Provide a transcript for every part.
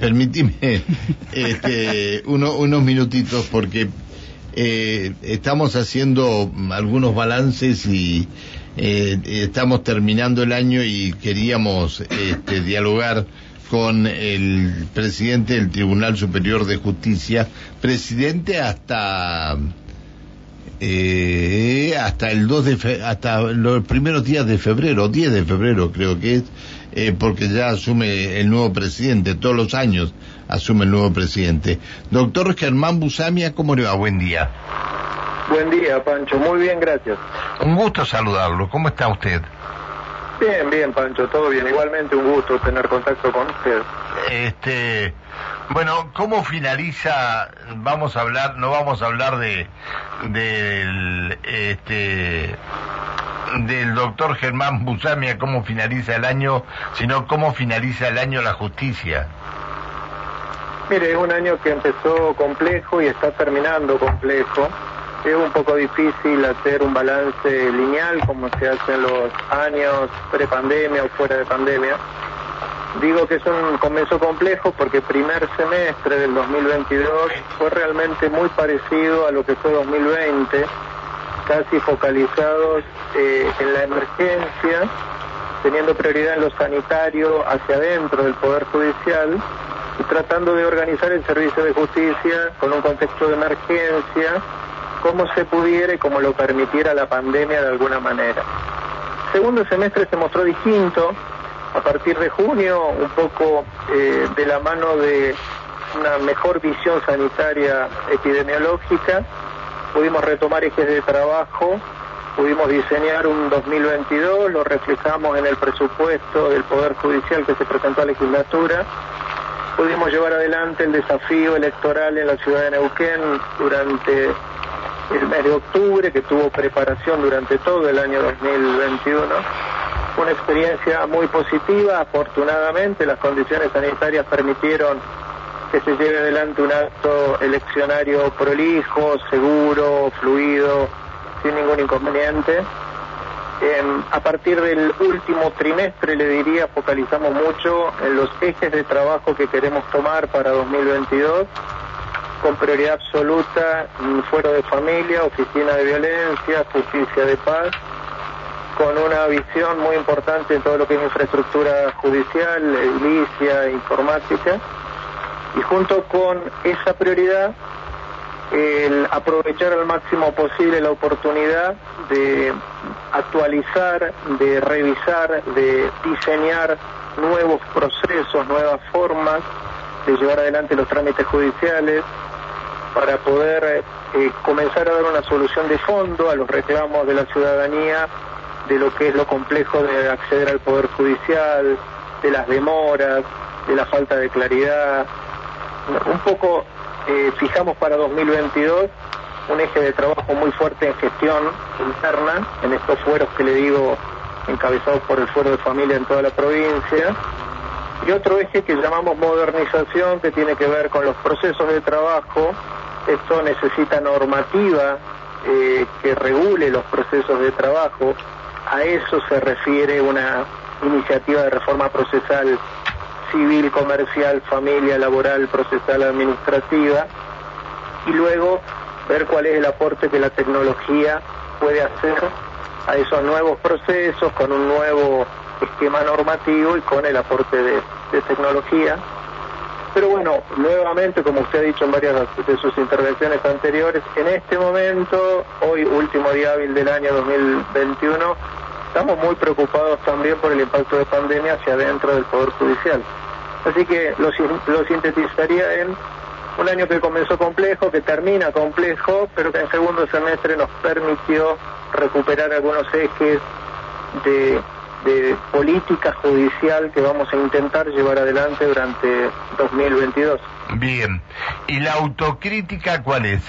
permitime este, unos minutitos porque eh, estamos haciendo algunos balances y eh, estamos terminando el año y queríamos este, dialogar con el presidente del Tribunal Superior de Justicia, presidente hasta eh, hasta el 2 de hasta los primeros días de febrero, 10 de febrero creo que es, eh, porque ya asume el nuevo presidente, todos los años asume el nuevo presidente. Doctor Germán Busamia, ¿cómo le va? Buen día. Buen día, Pancho. Muy bien, gracias. Un gusto saludarlo. ¿Cómo está usted? Bien, bien, Pancho, todo bien. Igualmente un gusto tener contacto con usted. Este, bueno, ¿cómo finaliza? Vamos a hablar, no vamos a hablar de del este del doctor Germán Busamia cómo finaliza el año, sino cómo finaliza el año la justicia. Mire, es un año que empezó complejo y está terminando complejo es un poco difícil hacer un balance lineal como se hace en los años pre-pandemia o fuera de pandemia. Digo que es un comienzo complejo porque primer semestre del 2022 fue realmente muy parecido a lo que fue 2020, casi focalizados eh, en la emergencia, teniendo prioridad en lo sanitario hacia adentro del Poder Judicial y tratando de organizar el servicio de justicia con un contexto de emergencia como se pudiera y como lo permitiera la pandemia de alguna manera. Segundo semestre se mostró distinto, a partir de junio, un poco eh, de la mano de una mejor visión sanitaria epidemiológica, pudimos retomar ejes de trabajo, pudimos diseñar un 2022, lo reflejamos en el presupuesto del Poder Judicial que se presentó a la legislatura, pudimos llevar adelante el desafío electoral en la ciudad de Neuquén durante el mes de octubre, que tuvo preparación durante todo el año 2021. Una experiencia muy positiva, afortunadamente las condiciones sanitarias permitieron que se lleve adelante un acto eleccionario prolijo, seguro, fluido, sin ningún inconveniente. a partir del último trimestre, le diría, focalizamos mucho en los ejes de trabajo que queremos tomar para 2022 con prioridad absoluta fuero de familia, oficina de violencia, justicia de paz, con una visión muy importante en todo lo que es infraestructura judicial, edilicia, informática, y junto con esa prioridad, el aprovechar al máximo posible la oportunidad de actualizar, de revisar, de diseñar nuevos procesos, nuevas formas de llevar adelante los trámites judiciales, para poder eh, comenzar a dar una solución de fondo a los reclamos de la ciudadanía de lo que es lo complejo de acceder al Poder Judicial, de las demoras, de la falta de claridad. Un poco eh, fijamos para 2022 un eje de trabajo muy fuerte en gestión interna, en estos fueros que le digo encabezados por el Fuero de Familia en toda la provincia, y otro eje que llamamos modernización, que tiene que ver con los procesos de trabajo esto necesita normativa eh, que regule los procesos de trabajo. A eso se refiere una iniciativa de reforma procesal civil, comercial, familia, laboral, procesal, administrativa. Y luego ver cuál es el aporte que la tecnología puede hacer a esos nuevos procesos con un nuevo esquema normativo y con el aporte de tecnología pero bueno, nuevamente, como usted ha dicho en varias de sus intervenciones anteriores, en este momento, hoy último día hábil del año 2021, estamos muy preocupados también por el impacto de pandemia hacia adentro del Poder Judicial. Así que lo, lo sintetizaría en un año que comenzó complejo, que termina complejo, pero que en segundo semestre nos permitió recuperar algunos ejes de de política judicial que vamos a intentar llevar adelante durante 2022. Bien, ¿y la autocrítica cuál es?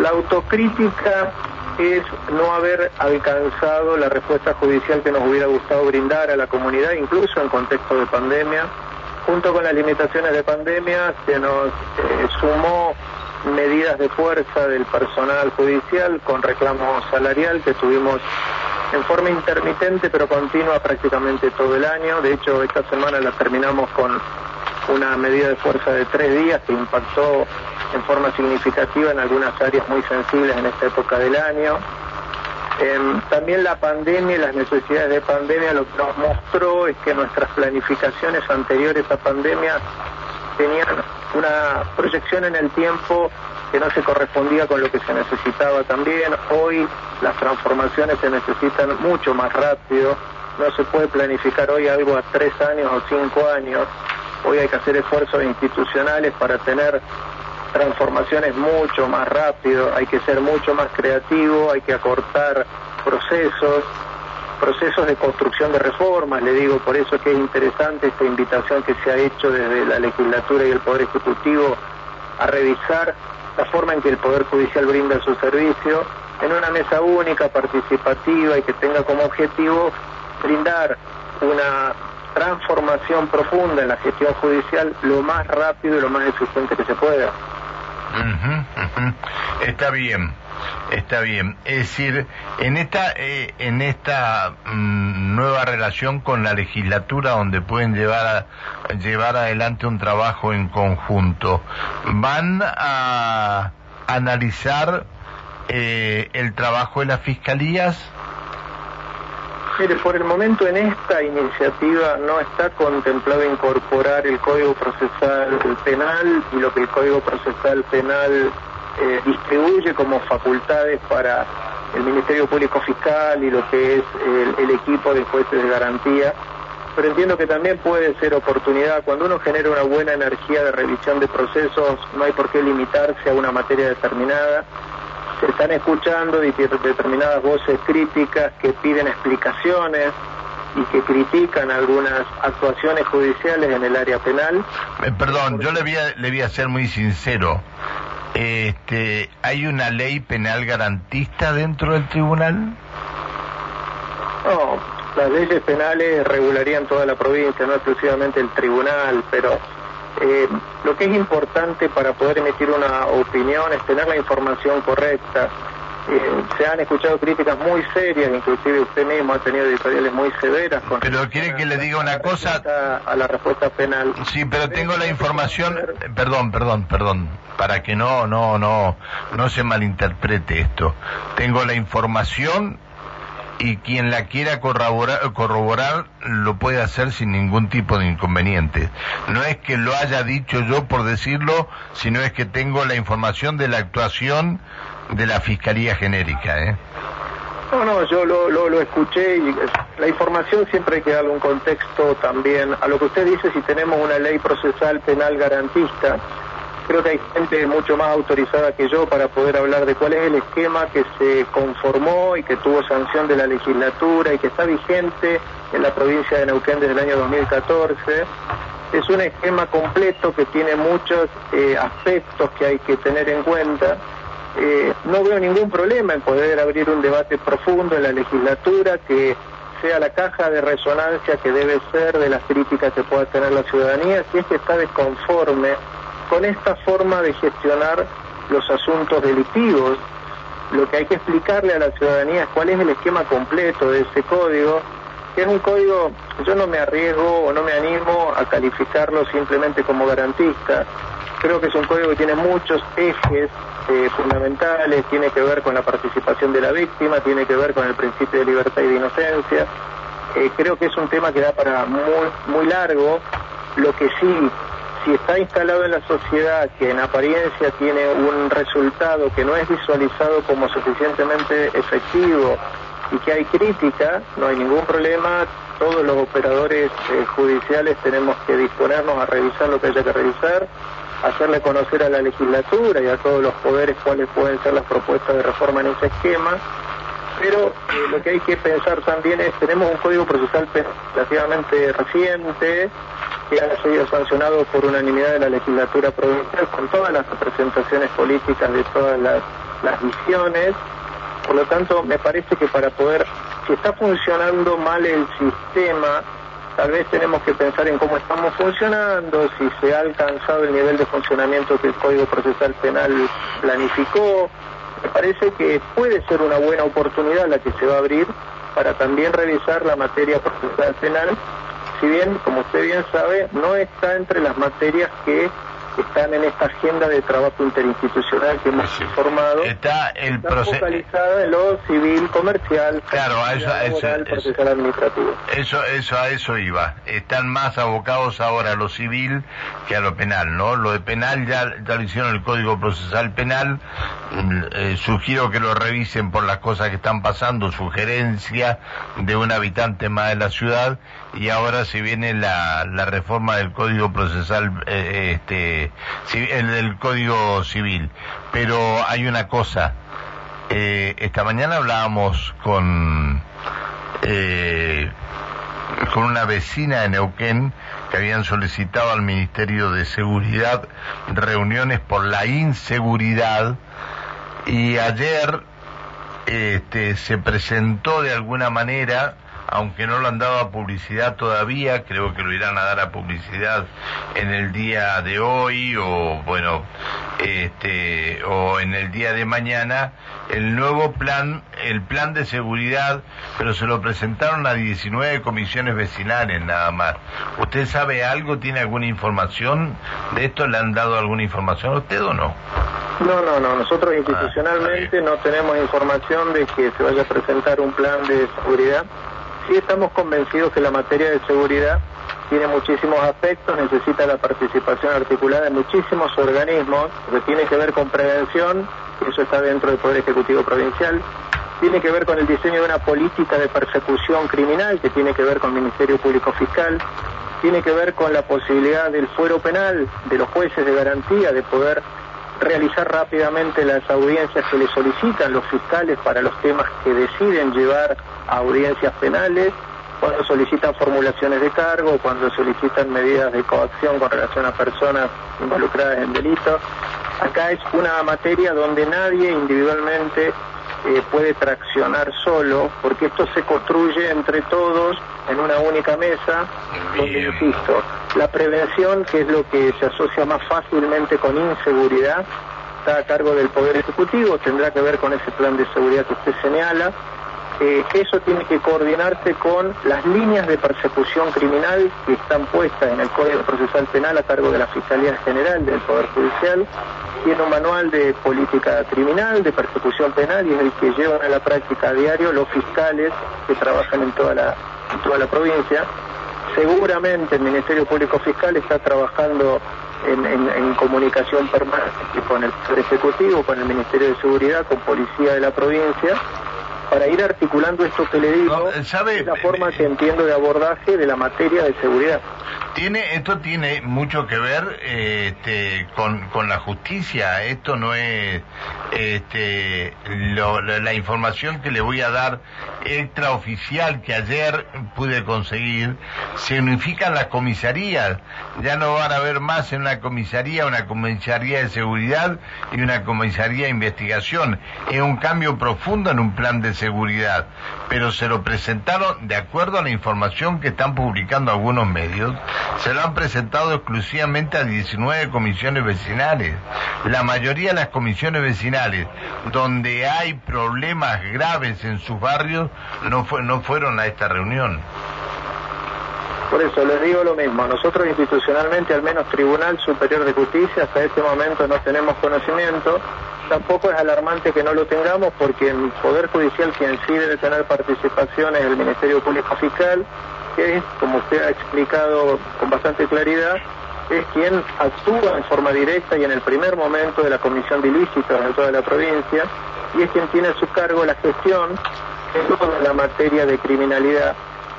La autocrítica es no haber alcanzado la respuesta judicial que nos hubiera gustado brindar a la comunidad, incluso en contexto de pandemia. Junto con las limitaciones de pandemia se nos eh, sumó medidas de fuerza del personal judicial con reclamo salarial que tuvimos en forma intermitente pero continua prácticamente todo el año. De hecho, esta semana la terminamos con una medida de fuerza de tres días que impactó en forma significativa en algunas áreas muy sensibles en esta época del año. Em, también la pandemia y las necesidades de pandemia lo que nos mostró es que nuestras planificaciones anteriores a pandemia tenían una proyección en el tiempo que no se correspondía con lo que se necesitaba también. Hoy las transformaciones se necesitan mucho más rápido. No se puede planificar hoy algo a tres años o cinco años. Hoy hay que hacer esfuerzos institucionales para tener transformaciones mucho más rápido, hay que ser mucho más creativo, hay que acortar procesos, procesos de construcción de reformas, le digo, por eso que es interesante esta invitación que se ha hecho desde la legislatura y el Poder Ejecutivo a revisar la forma en que el Poder Judicial brinda su servicio en una mesa única, participativa y que tenga como objetivo brindar una transformación profunda en la gestión judicial lo más rápido y lo más eficiente que se pueda. Está bien, está bien. Es decir, en esta, eh, en esta mm, nueva relación con la legislatura, donde pueden llevar llevar adelante un trabajo en conjunto, van a analizar eh, el trabajo de las fiscalías Mire, por el momento en esta iniciativa no está contemplado incorporar el Código Procesal Penal y lo que el Código Procesal Penal eh, distribuye como facultades para el Ministerio Público Fiscal y lo que es el, equipo de jueces de garantía. Pero entiendo que también puede ser oportunidad, cuando uno genera una buena energía de revisión de procesos, no hay por qué limitarse a una materia determinada se están escuchando determinadas voces críticas que piden explicaciones y que critican algunas actuaciones judiciales en el área penal. Eh, perdón, yo le voy, a, le voy a ser muy sincero. Este, ¿Hay una ley penal garantista dentro del tribunal? No, las leyes penales regularían toda la provincia, no exclusivamente el tribunal, pero eh, lo que es importante para poder emitir una opinión es tener la información correcta. Eh, se han escuchado críticas muy serias, inclusive usted mismo ha tenido editoriales muy severas. Con pero quiere que le diga una cosa a la respuesta penal. Sí, pero tengo la información. Eh, perdón, perdón, perdón, para que no, no, no, no se malinterprete esto. Tengo la información y quien la quiera corroborar, corroborar lo puede hacer sin ningún tipo de inconveniente. No es que lo haya dicho yo por decirlo, sino es que tengo la información de la actuación de la Fiscalía Genérica. ¿eh? No, no, yo lo, lo, lo, escuché y la información siempre hay que darle un contexto también a lo que usted dice si tenemos una ley procesal penal garantista creo que hay gente mucho más autorizada que yo para poder hablar de cuál es el esquema que se conformó y que tuvo sanción de la legislatura y que está vigente en la provincia de Neuquén desde el año 2014. Es un esquema completo que tiene muchos eh, aspectos que hay que tener en cuenta. Eh, no veo ningún problema en poder abrir un debate profundo en la legislatura que sea la caja de resonancia que debe ser de las críticas que pueda tener la ciudadanía, si es que está desconforme con esta forma de gestionar los asuntos delictivos. Lo que hay que explicarle a la ciudadanía es cuál es el esquema completo de ese código, que es un código, yo no me arriesgo o no me animo a calificarlo simplemente como garantista. Creo que es un código que tiene muchos ejes eh, fundamentales, tiene que ver con la participación de la víctima, tiene que ver con el principio de libertad y de inocencia. Eh, creo que es un tema que da para muy, muy largo. Lo que sí si está instalado en la sociedad que en apariencia tiene un resultado que no es visualizado como suficientemente efectivo y que hay crítica, no hay ningún problema, todos los operadores eh, judiciales tenemos que disponernos a revisar lo que haya que revisar, hacerle conocer a la legislatura y a todos los poderes cuáles pueden ser las propuestas de reforma en ese esquema, pero eh, lo que hay que pensar también es, tenemos un código procesal relativamente reciente, que ha sido sancionado por unanimidad de la legislatura provincial con todas las representaciones políticas de todas las, visiones. Por lo tanto, me parece que para poder, si está funcionando mal el sistema, tal vez tenemos que pensar en cómo estamos funcionando, si se ha alcanzado el nivel de funcionamiento que el Código Procesal Penal planificó. Me parece que puede ser una buena oportunidad la que se va a abrir para también revisar la materia procesal penal, si bien, como usted bien sabe, no está entre las materias que están en esta agenda de trabajo interinstitucional que hemos formado. Está el focalizada en lo civil, comercial, claro, a eso, procesal administrativo. Eso, eso, a eso iba. Están más abocados ahora a lo civil que a lo penal, ¿no? Lo de penal ya, ya lo hicieron el Código Procesal Penal. Mm, eh, sugiero que lo revisen por las cosas que están pasando, sugerencia de un habitante más de la ciudad y ahora se viene la, la reforma del Código Procesal eh, este el del Código Civil. Pero hay una cosa, eh, esta mañana hablábamos con, eh, con una vecina de Neuquén que habían solicitado al Ministerio de Seguridad reuniones por la inseguridad y ayer este, se presentó de alguna manera aunque no lo han dado a publicidad todavía, creo que lo irán a dar a publicidad en el día de hoy o bueno, este o en el día de mañana el nuevo plan, el plan de seguridad, pero se lo presentaron a 19 comisiones vecinales nada más. ¿Usted sabe algo, tiene alguna información de esto? ¿Le han dado alguna información a usted o no? No, no, no. Nosotros ah, institucionalmente no tenemos información de que se vaya a presentar un plan de seguridad sí estamos convencidos que la materia de seguridad tiene muchísimos aspectos, necesita la participación articulada de muchísimos organismos, que tiene que ver con prevención, eso está dentro del Poder Ejecutivo Provincial, tiene que ver con el diseño de una política de persecución criminal, que tiene que ver con el Ministerio Público Fiscal, tiene que ver con la posibilidad del fuero penal de los jueces de garantía de poder realizar rápidamente las audiencias que le solicitan los fiscales para los temas que deciden llevar a audiencias penales, cuando solicitan formulaciones de cargo, cuando solicitan medidas de coacción con relación a personas involucradas en delitos. Acá es una materia donde nadie individualmente eh, puede traccionar solo, porque esto se construye entre todos en una única mesa, donde, insisto, la prevención, que es lo que se asocia más fácilmente con inseguridad, está a cargo del Poder Ejecutivo, tendrá que ver con ese plan de seguridad que usted señala, eh, eso tiene que coordinarse con las líneas de persecución criminal que están puestas en el Código Procesal Penal a cargo de la Fiscalía General del Poder Judicial. Tiene un manual de política criminal, de persecución penal, y es el que llevan a la práctica a diario los fiscales que trabajan en toda la, toda la provincia. Seguramente el Ministerio Público Fiscal está trabajando en, en, comunicación permanente con el Ejecutivo, con el Ministerio de Seguridad, con Policía de la provincia, para ir articulando esto que le digo, ¿sabe? la forma que entiendo de abordaje de la materia de seguridad. Tiene, esto tiene mucho que ver este, con, con la justicia. Esto no es este, la, información que le voy a dar extraoficial que ayer pude conseguir. Se unifican las comisarías. Ya no van a haber más en una comisaría una comisaría de seguridad y una comisaría de investigación. Es un cambio profundo en un plan de seguridad, pero se lo presentaron de acuerdo a la información que están publicando algunos medios, se lo han presentado exclusivamente a 19 comisiones vecinales. La mayoría de las comisiones vecinales donde hay problemas graves en sus barrios no, fue, no fueron a esta reunión. Por eso les digo lo mismo, nosotros institucionalmente, al menos Tribunal Superior de Justicia, hasta este momento no tenemos conocimiento Tampoco es alarmante que no lo tengamos porque el Poder Judicial quien sí debe tener participación es el Ministerio Público Fiscal, que como usted ha explicado con bastante claridad, es quien actúa en forma directa y en el primer momento de la comisión de ilícitos en toda la provincia y es quien tiene a su cargo la gestión de toda la materia de criminalidad.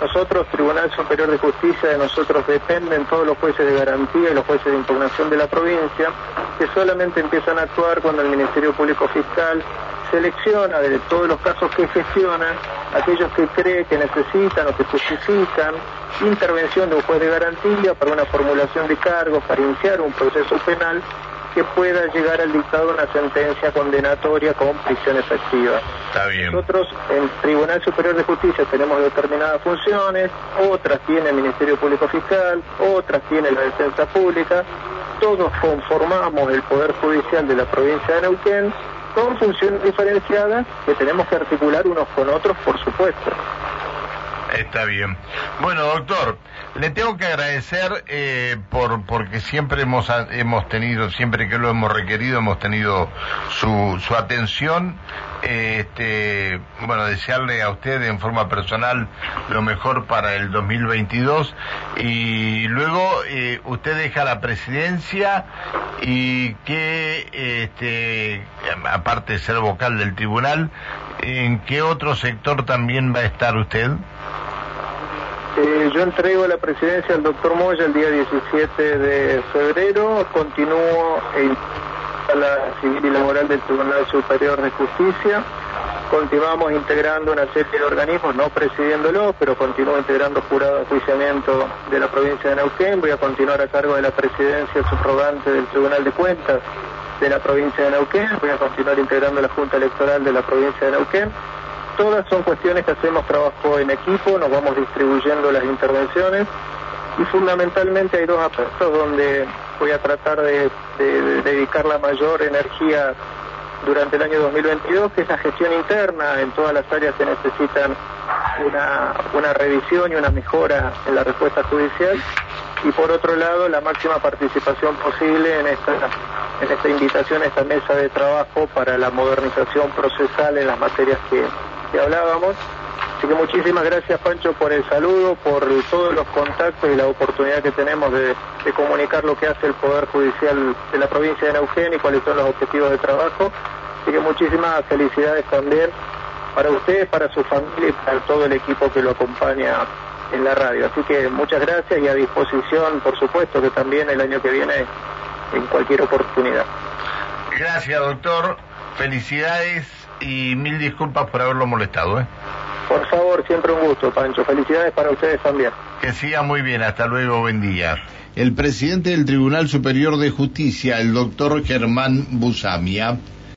Nosotros, Tribunal Superior de Justicia, de nosotros dependen todos los jueces de garantía y los jueces de impugnación de la provincia, que solamente empiezan a actuar cuando el Ministerio Público Fiscal selecciona de todos los casos que gestiona aquellos que cree que necesitan o que justifican intervención de un juez de garantía para una formulación de cargos, para iniciar un proceso penal que pueda llegar al dictado una sentencia condenatoria con prisión efectiva. Está bien. Nosotros en Tribunal Superior de Justicia tenemos determinadas funciones, otras tiene el Ministerio Público Fiscal, otras tiene la Defensa Pública, todos conformamos el Poder Judicial de la provincia de Neuquén Son funciones diferenciadas que tenemos que articular unos con otros, por supuesto. Está bien. Bueno, doctor, le tengo que agradecer eh, por porque siempre hemos hemos tenido, siempre que lo hemos requerido, hemos tenido su, su atención. este, bueno, desearle a usted en forma personal lo mejor para el 2022 y luego eh, usted deja la presidencia y que, este, aparte de ser vocal del tribunal, ¿en qué otro sector también va a estar usted? Eh, yo entrego la presidencia al doctor Moya el día 17 de febrero, continúo en la civil y laboral del Tribunal Superior de Justicia, continuamos integrando una serie de organismos, no presidiéndolo, pero continúo integrando jurado de juiciamiento de la provincia de Neuquén, voy a continuar a cargo de la presidencia subrogante del Tribunal de Cuentas de la provincia de Neuquén, voy a continuar integrando la Junta Electoral de la provincia de Neuquén todas son cuestiones que hacemos trabajo en equipo, nos vamos distribuyendo las intervenciones y fundamentalmente hay dos aspectos donde voy a tratar de, dedicar la mayor energía durante el año 2022, que es la gestión interna. En todas las áreas que necesitan una, una revisión y una mejora en la respuesta judicial. Y por otro lado la máxima participación posible en esta, en esta invitación esta mesa de trabajo para la modernización procesal en las materias que, que hablábamos. Así que muchísimas gracias Pancho por el saludo, por todos los contactos y la oportunidad que tenemos de, comunicar lo que hace el Poder Judicial de la provincia de Neuquén y cuáles son los objetivos de trabajo. Así que muchísimas felicidades también para ustedes, para su familia y para todo el equipo que lo acompaña en la radio. Así que muchas gracias y a disposición, por supuesto, que también el año que viene en cualquier oportunidad. Gracias, doctor. Felicidades y mil disculpas por haberlo molestado. ¿eh? Por favor, siempre un gusto, Pancho. Felicidades para ustedes también. Que siga muy bien. Hasta luego. Buen día. El presidente del Tribunal Superior de Justicia, el doctor Germán Busamia.